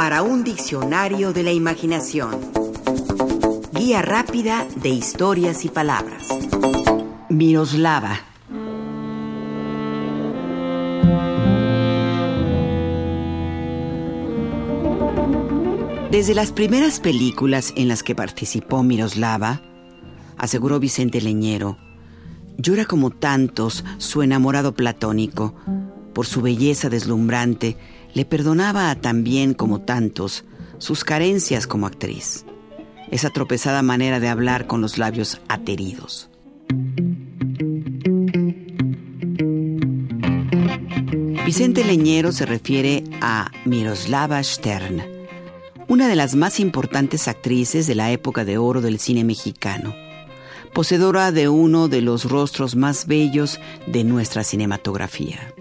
para un diccionario de la imaginación. Guía rápida de historias y palabras. Miroslava. Desde las primeras películas en las que participó Miroslava, aseguró Vicente Leñero, llora como tantos su enamorado platónico. Por su belleza deslumbrante, le perdonaba también como tantos sus carencias como actriz. Esa tropezada manera de hablar con los labios ateridos. Vicente Leñero se refiere a Miroslava Stern, una de las más importantes actrices de la época de oro del cine mexicano, poseedora de uno de los rostros más bellos de nuestra cinematografía.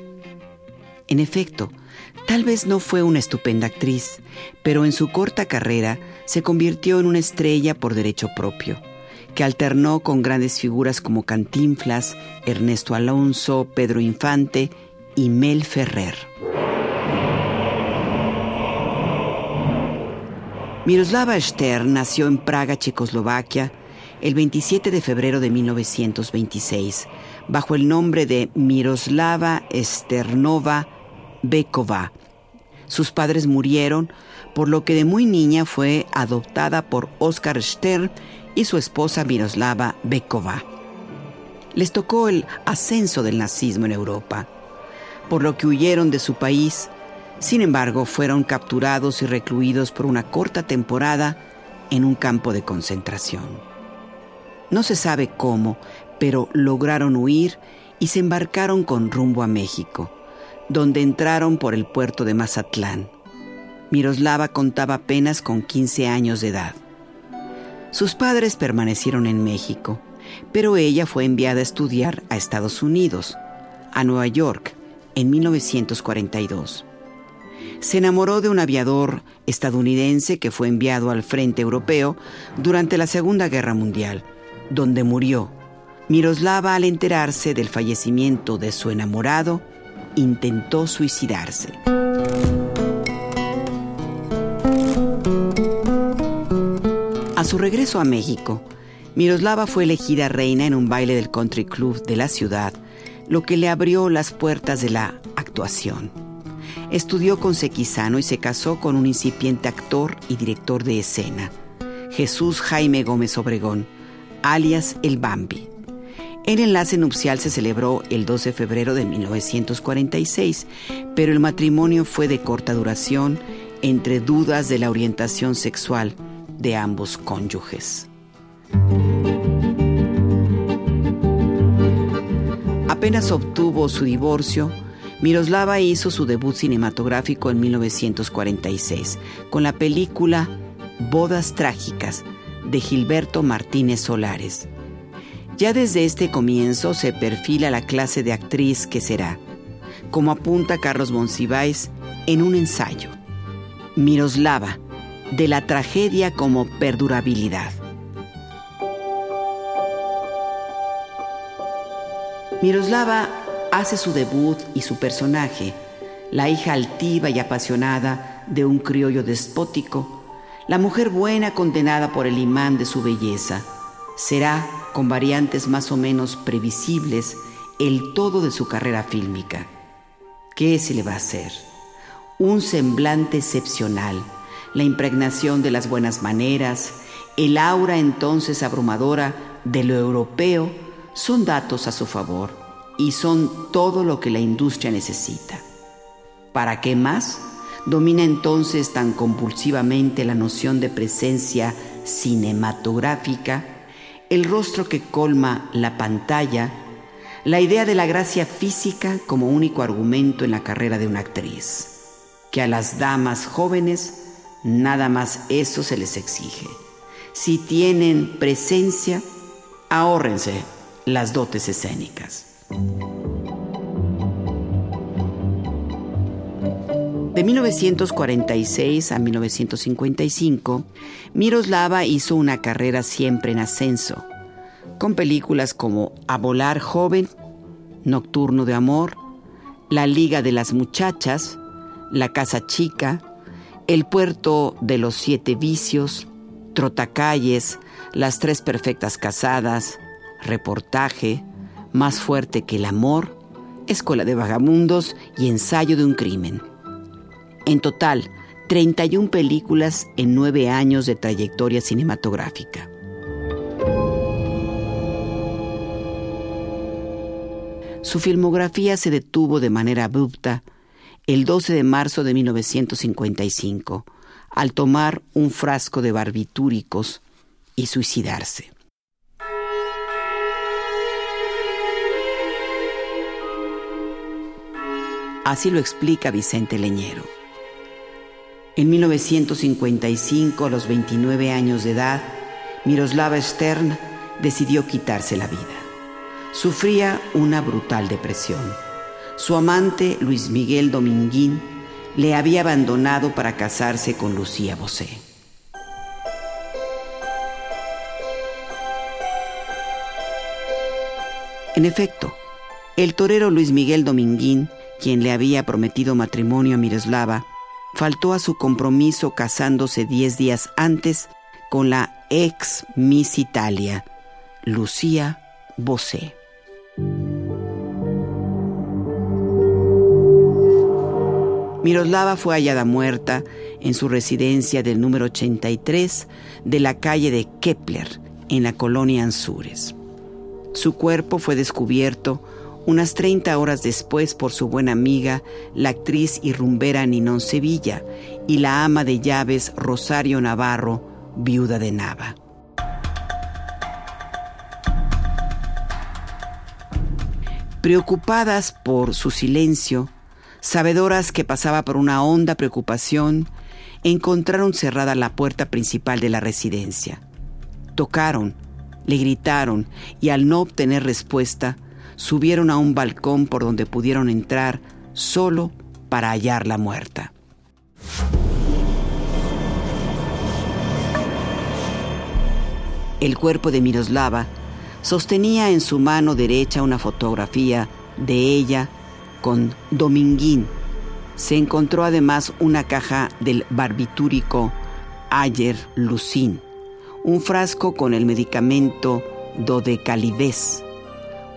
En efecto, tal vez no fue una estupenda actriz, pero en su corta carrera se convirtió en una estrella por derecho propio, que alternó con grandes figuras como Cantinflas, Ernesto Alonso, Pedro Infante y Mel Ferrer. Miroslava Stern nació en Praga, Checoslovaquia, el 27 de febrero de 1926, bajo el nombre de Miroslava Sternova Bekova. Sus padres murieron, por lo que de muy niña fue adoptada por Oskar Stern y su esposa Miroslava Bekova. Les tocó el ascenso del nazismo en Europa, por lo que huyeron de su país. Sin embargo, fueron capturados y recluidos por una corta temporada en un campo de concentración. No se sabe cómo, pero lograron huir y se embarcaron con rumbo a México donde entraron por el puerto de Mazatlán. Miroslava contaba apenas con 15 años de edad. Sus padres permanecieron en México, pero ella fue enviada a estudiar a Estados Unidos, a Nueva York, en 1942. Se enamoró de un aviador estadounidense que fue enviado al frente europeo durante la Segunda Guerra Mundial, donde murió. Miroslava, al enterarse del fallecimiento de su enamorado, intentó suicidarse. A su regreso a México, Miroslava fue elegida reina en un baile del country club de la ciudad, lo que le abrió las puertas de la actuación. Estudió con Sequizano y se casó con un incipiente actor y director de escena, Jesús Jaime Gómez Obregón, alias El Bambi. El enlace nupcial se celebró el 12 de febrero de 1946, pero el matrimonio fue de corta duración entre dudas de la orientación sexual de ambos cónyuges. Apenas obtuvo su divorcio, Miroslava hizo su debut cinematográfico en 1946 con la película Bodas Trágicas de Gilberto Martínez Solares. Ya desde este comienzo se perfila la clase de actriz que será, como apunta Carlos Monsiváis en un ensayo. Miroslava, de la tragedia como perdurabilidad. Miroslava hace su debut y su personaje, la hija altiva y apasionada de un criollo despótico, la mujer buena condenada por el imán de su belleza, será con variantes más o menos previsibles, el todo de su carrera fílmica. ¿Qué se le va a hacer? Un semblante excepcional, la impregnación de las buenas maneras, el aura entonces abrumadora de lo europeo, son datos a su favor y son todo lo que la industria necesita. ¿Para qué más? Domina entonces tan compulsivamente la noción de presencia cinematográfica el rostro que colma la pantalla, la idea de la gracia física como único argumento en la carrera de una actriz, que a las damas jóvenes nada más eso se les exige. Si tienen presencia, ahórrense las dotes escénicas. De 1946 a 1955, Miroslava hizo una carrera siempre en ascenso, con películas como A volar joven, Nocturno de amor, La Liga de las Muchachas, La Casa Chica, El puerto de los siete vicios, Trotacalles, Las tres perfectas casadas, Reportaje, Más fuerte que el amor, Escuela de Vagamundos y Ensayo de un crimen. En total, 31 películas en nueve años de trayectoria cinematográfica. Su filmografía se detuvo de manera abrupta el 12 de marzo de 1955 al tomar un frasco de barbitúricos y suicidarse. Así lo explica Vicente Leñero. En 1955, a los 29 años de edad, Miroslava Stern decidió quitarse la vida. Sufría una brutal depresión. Su amante, Luis Miguel Dominguín, le había abandonado para casarse con Lucía Bosé. En efecto, el torero Luis Miguel Dominguín, quien le había prometido matrimonio a Miroslava, faltó a su compromiso casándose diez días antes con la ex Miss Italia, Lucía Bosé. Miroslava fue hallada muerta en su residencia del número 83 de la calle de Kepler, en la colonia Anzures. Su cuerpo fue descubierto unas 30 horas después por su buena amiga, la actriz y rumbera Ninón Sevilla, y la ama de llaves Rosario Navarro, viuda de Nava. Preocupadas por su silencio, sabedoras que pasaba por una honda preocupación, encontraron cerrada la puerta principal de la residencia. Tocaron, le gritaron y al no obtener respuesta, subieron a un balcón por donde pudieron entrar solo para hallarla muerta. El cuerpo de Miroslava sostenía en su mano derecha una fotografía de ella con Dominguín. Se encontró además una caja del barbitúrico Ayer Lucin, un frasco con el medicamento Dodecalibés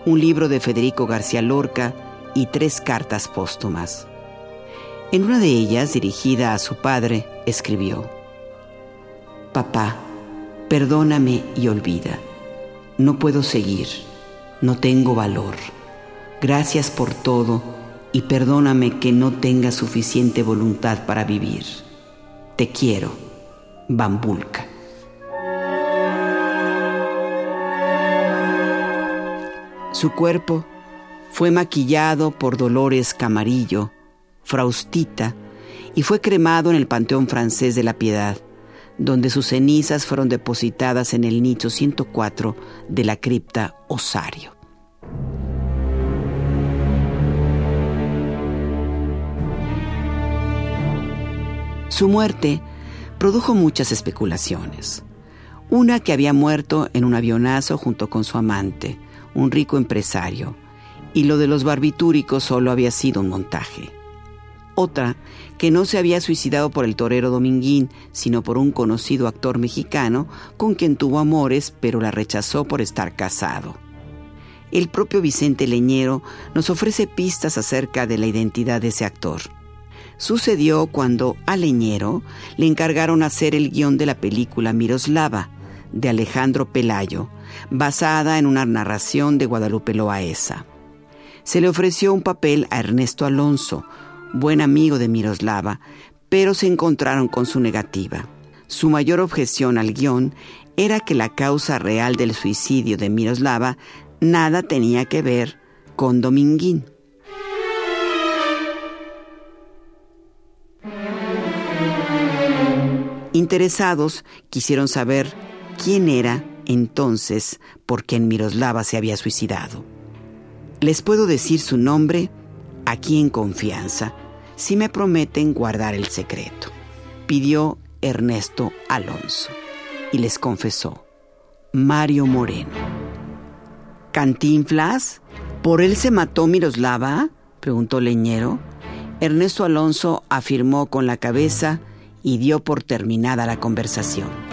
un libro de Federico García Lorca y tres cartas póstumas. En una de ellas, dirigida a su padre, escribió, Papá, perdóname y olvida. No puedo seguir, no tengo valor. Gracias por todo y perdóname que no tenga suficiente voluntad para vivir. Te quiero, Bambulca. Su cuerpo fue maquillado por Dolores Camarillo, Fraustita, y fue cremado en el Panteón Francés de la Piedad, donde sus cenizas fueron depositadas en el nicho 104 de la cripta Osario. Su muerte produjo muchas especulaciones. Una que había muerto en un avionazo junto con su amante, un rico empresario, y lo de los barbitúricos solo había sido un montaje. Otra, que no se había suicidado por el torero Dominguín, sino por un conocido actor mexicano con quien tuvo amores, pero la rechazó por estar casado. El propio Vicente Leñero nos ofrece pistas acerca de la identidad de ese actor. Sucedió cuando a Leñero le encargaron hacer el guion de la película Miroslava, de Alejandro Pelayo, basada en una narración de Guadalupe Loaesa. Se le ofreció un papel a Ernesto Alonso, buen amigo de Miroslava, pero se encontraron con su negativa. Su mayor objeción al guion era que la causa real del suicidio de Miroslava nada tenía que ver con Dominguín. Interesados quisieron saber quién era entonces por quien Miroslava se había suicidado. Les puedo decir su nombre aquí en confianza, si me prometen guardar el secreto. Pidió Ernesto Alonso y les confesó, Mario Moreno. ¿Cantinflas? ¿Por él se mató Miroslava? preguntó Leñero. Ernesto Alonso afirmó con la cabeza y dio por terminada la conversación.